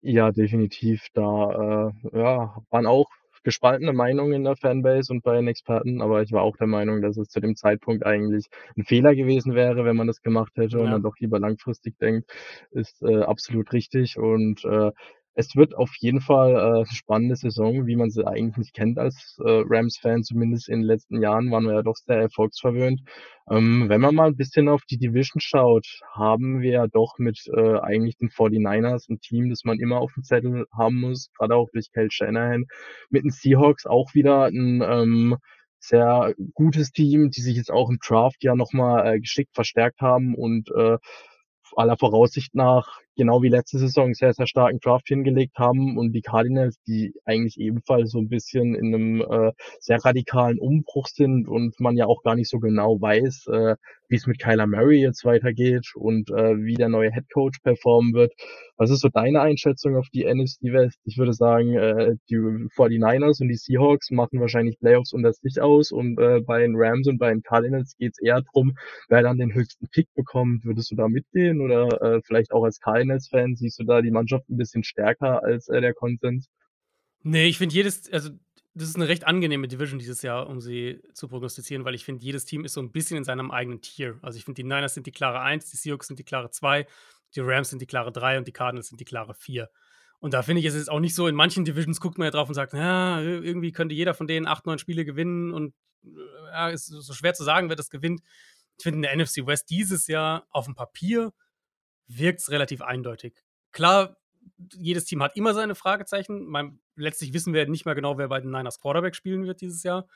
Ja, definitiv. Da äh, ja, waren auch gespaltene Meinungen in der Fanbase und bei den Experten, aber ich war auch der Meinung, dass es zu dem Zeitpunkt eigentlich ein Fehler gewesen wäre, wenn man das gemacht hätte und dann doch lieber langfristig denkt, ist äh, absolut richtig. Und äh, es wird auf jeden Fall äh, eine spannende Saison, wie man sie eigentlich nicht kennt als äh, Rams-Fan. Zumindest in den letzten Jahren waren wir ja doch sehr erfolgsverwöhnt. Ähm, wenn man mal ein bisschen auf die Division schaut, haben wir ja doch mit äh, eigentlich den 49ers ein Team, das man immer auf dem Zettel haben muss, gerade auch durch Kel Shanahan. Mit den Seahawks auch wieder ein ähm, sehr gutes Team, die sich jetzt auch im Draft ja nochmal äh, geschickt verstärkt haben und äh, aller Voraussicht nach genau wie letzte Saison sehr, sehr starken Draft hingelegt haben und die Cardinals, die eigentlich ebenfalls so ein bisschen in einem äh, sehr radikalen Umbruch sind und man ja auch gar nicht so genau weiß, äh, wie es mit Kyler Murray jetzt weitergeht und äh, wie der neue Head Coach performen wird. Was ist so deine Einschätzung auf die NFC West? Ich würde sagen, äh, die 49ers und die Seahawks machen wahrscheinlich Playoffs unter sich aus und äh, bei den Rams und bei den Cardinals geht es eher darum, wer dann den höchsten Pick bekommt. Würdest du da mitgehen oder äh, vielleicht auch als Cardinals Cardinals-Fan, siehst du da die Mannschaft ein bisschen stärker als äh, der Konsens? Nee, ich finde jedes, also das ist eine recht angenehme Division dieses Jahr, um sie zu prognostizieren, weil ich finde, jedes Team ist so ein bisschen in seinem eigenen Tier. Also ich finde, die Niners sind die klare 1, die Seahawks sind die klare 2, die Rams sind die klare 3 und die Cardinals sind die klare 4. Und da finde ich, es ist auch nicht so, in manchen Divisions guckt man ja drauf und sagt, ja, irgendwie könnte jeder von denen 8, 9 Spiele gewinnen und ja, ist so schwer zu sagen, wer das gewinnt. Ich finde in der NFC West dieses Jahr auf dem Papier wirkt es relativ eindeutig. Klar, jedes Team hat immer seine Fragezeichen. Man, letztlich wissen wir nicht mehr genau, wer bei den Niners Quarterback spielen wird dieses Jahr.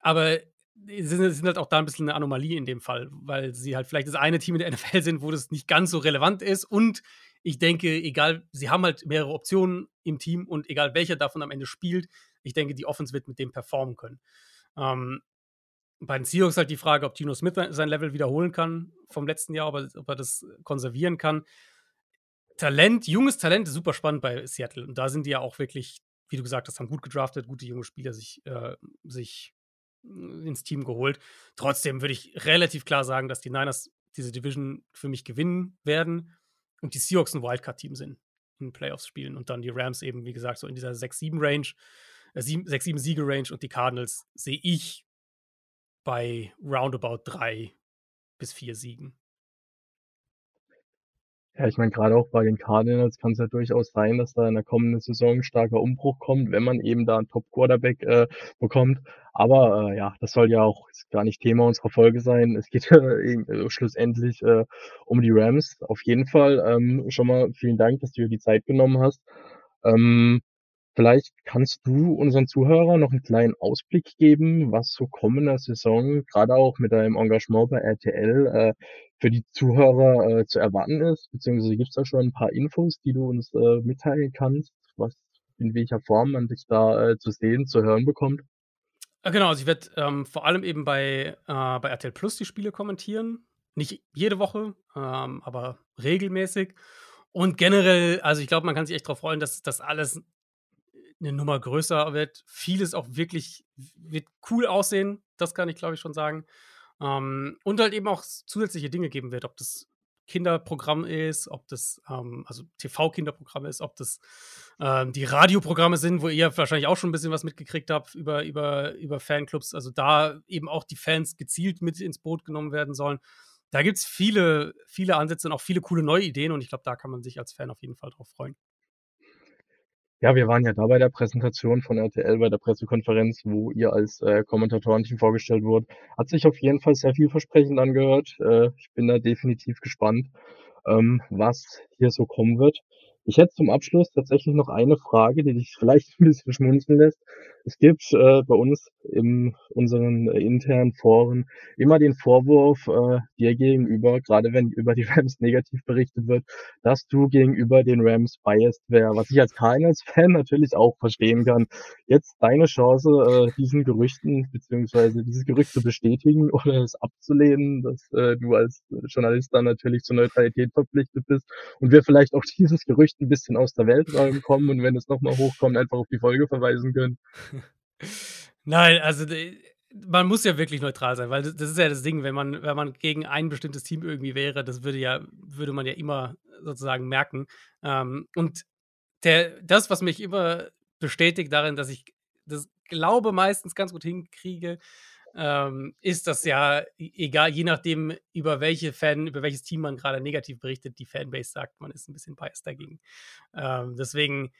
Aber sind, sind, halt auch da ein bisschen eine Anomalie in dem Fall, weil sie halt vielleicht das eine Team in der NFL sind, wo das nicht ganz so relevant ist. Und ich denke, egal, sie haben halt mehrere Optionen im Team und egal welcher davon am Ende spielt, ich denke, die Offense wird mit dem performen können. Ähm, bei den Seahawks halt die Frage, ob Tino Smith sein Level wiederholen kann vom letzten Jahr, ob er, ob er das konservieren kann. Talent, junges Talent ist super spannend bei Seattle. Und da sind die ja auch wirklich, wie du gesagt hast, haben gut gedraftet, gute junge Spieler sich, äh, sich äh, ins Team geholt. Trotzdem würde ich relativ klar sagen, dass die Niners diese Division für mich gewinnen werden und die Seahawks ein Wildcard-Team sind in Playoffs spielen und dann die Rams eben, wie gesagt, so in dieser 6-7-Range, äh, 6-7-Siege-Range und die Cardinals sehe ich bei roundabout drei bis vier Siegen. Ja, ich meine, gerade auch bei den Cardinals kann es ja durchaus sein, dass da in der kommenden Saison ein starker Umbruch kommt, wenn man eben da einen Top-Quarterback äh, bekommt. Aber äh, ja, das soll ja auch gar nicht Thema unserer Folge sein. Es geht äh, schlussendlich äh, um die Rams. Auf jeden Fall ähm, schon mal vielen Dank, dass du dir die Zeit genommen hast. Ähm, Vielleicht kannst du unseren Zuhörern noch einen kleinen Ausblick geben, was so kommender Saison, gerade auch mit deinem Engagement bei RTL, äh, für die Zuhörer äh, zu erwarten ist, beziehungsweise gibt es da schon ein paar Infos, die du uns äh, mitteilen kannst, was in welcher Form man dich da zu sehen, zu hören bekommt? Genau, also ich werde ähm, vor allem eben bei, bei RTL Plus die Spiele kommentieren. Nicht jede Woche, ähm, aber regelmäßig. Und generell, also ich glaube, man kann sich echt darauf freuen, dass das alles eine Nummer größer wird. Vieles auch wirklich wird cool aussehen, das kann ich glaube ich schon sagen. Ähm, und halt eben auch zusätzliche Dinge geben wird, ob das Kinderprogramm ist, ob das ähm, also TV-Kinderprogramm ist, ob das ähm, die Radioprogramme sind, wo ihr wahrscheinlich auch schon ein bisschen was mitgekriegt habt über, über, über Fanclubs. Also da eben auch die Fans gezielt mit ins Boot genommen werden sollen. Da gibt es viele, viele Ansätze und auch viele coole neue Ideen und ich glaube, da kann man sich als Fan auf jeden Fall drauf freuen. Ja, wir waren ja da bei der Präsentation von RTL, bei der Pressekonferenz, wo ihr als äh, Kommentatorenteam vorgestellt wurdet. Hat sich auf jeden Fall sehr vielversprechend angehört. Äh, ich bin da definitiv gespannt, ähm, was hier so kommen wird. Ich hätte zum Abschluss tatsächlich noch eine Frage, die dich vielleicht 'n bisschen schmunzeln lässt. Es gibt, äh, bei uns in unseren äh, internen Foren immer den Vorwurf, äh, dir gegenüber, grade wenn über die Rams negativ berichtet wird, dass du gegenüber den Rams biased wär, was ich als Cardinals-Fan natürlich auch verstehen kann. Jetzt deine Chance, äh, diesen Gerüchten beziehungsweise dieses Gerücht zu bestätigen oder es abzulehnen, dass, äh, du als Journalist dann natürlich zur Neutralität verpflichtet bist und wir vielleicht auch dieses Gerücht 'n bisschen aus der Welt räumen kommen und wenn es noch mal hochkommt, einfach auf die Folge verweisen können. Nein, also man muss ja wirklich neutral sein, weil das das ist ja das Ding, wenn man wenn man gegen ein bestimmtes Team irgendwie wäre, das würde ja würde man ja immer sozusagen merken. Ähm, und der das, was mich immer bestätigt darin, dass ich das glaube, meistens ganz gut hinkriege, ähm, ist, dass ja e egal, je nachdem, über welche Fan über welches Team man grade negativ berichtet, die Fanbase sagt, man ist 'n bisschen biased dagegen. Ähm, deswegen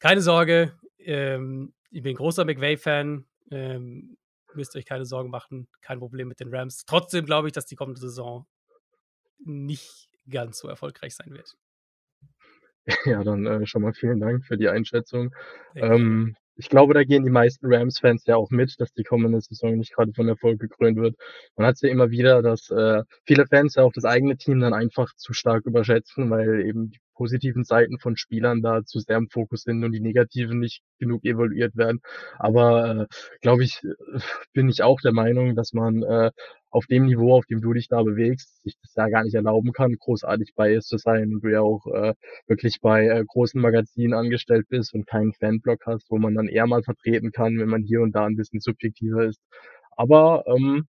keine Sorge, ähm, ich bin großer McVay-Fan, ähm, müsst euch keine Sorgen machen, kein Problem mit den Rams. Trotzdem glaube ich, dass die kommende Saison nicht ganz so erfolgreich sein wird. Ja, dann, äh, schon mal vielen Dank für die Einschätzung. Ähm, ich glaube, da gehen die meisten Rams-Fans ja auch mit, dass die kommende Saison nicht grade von Erfolg gekrönt wird. Man hat's ja immer wieder, dass, äh, viele Fans ja auch das eigene Team dann einfach zu stark überschätzen, weil eben die positiven Seiten von Spielern da zu sehr im Fokus sind und die negativen nicht genug evaluiert werden. Aber, äh, glaube ich, äh, bin ich auch der Meinung, dass man, äh, auf dem Niveau, auf dem du dich da bewegst, sich das ja gar nicht erlauben kann, großartig biased zu sein und du ja auch, äh, wirklich bei, äh, großen Magazinen angestellt bist und keinen Fanblog hast, wo man dann eher mal vertreten kann, wenn man hier und da 'n bisschen subjektiver ist. Aber, ähm,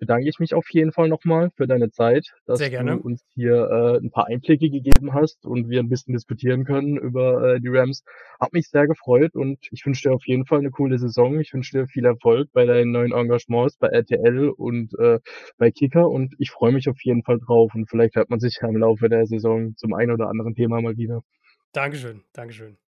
bedanke ich mich auf jeden Fall noch mal für deine Zeit, dass du uns hier, äh, 'n paar Einblicke gegeben hast und wir 'n bisschen diskutieren können über, äh, die Rams. Hat mich sehr gefreut und ich wünsche dir auf jeden Fall 'ne coole Saison. Ich wünsche dir viel Erfolg bei deinen neuen Engagements bei RTL und, äh, bei Kicker und ich freue mich auf jeden Fall drauf und vielleicht hört man sich ja im Laufe der Saison zum einen oder anderen Thema mal wieder. Dankeschön, Dankeschön.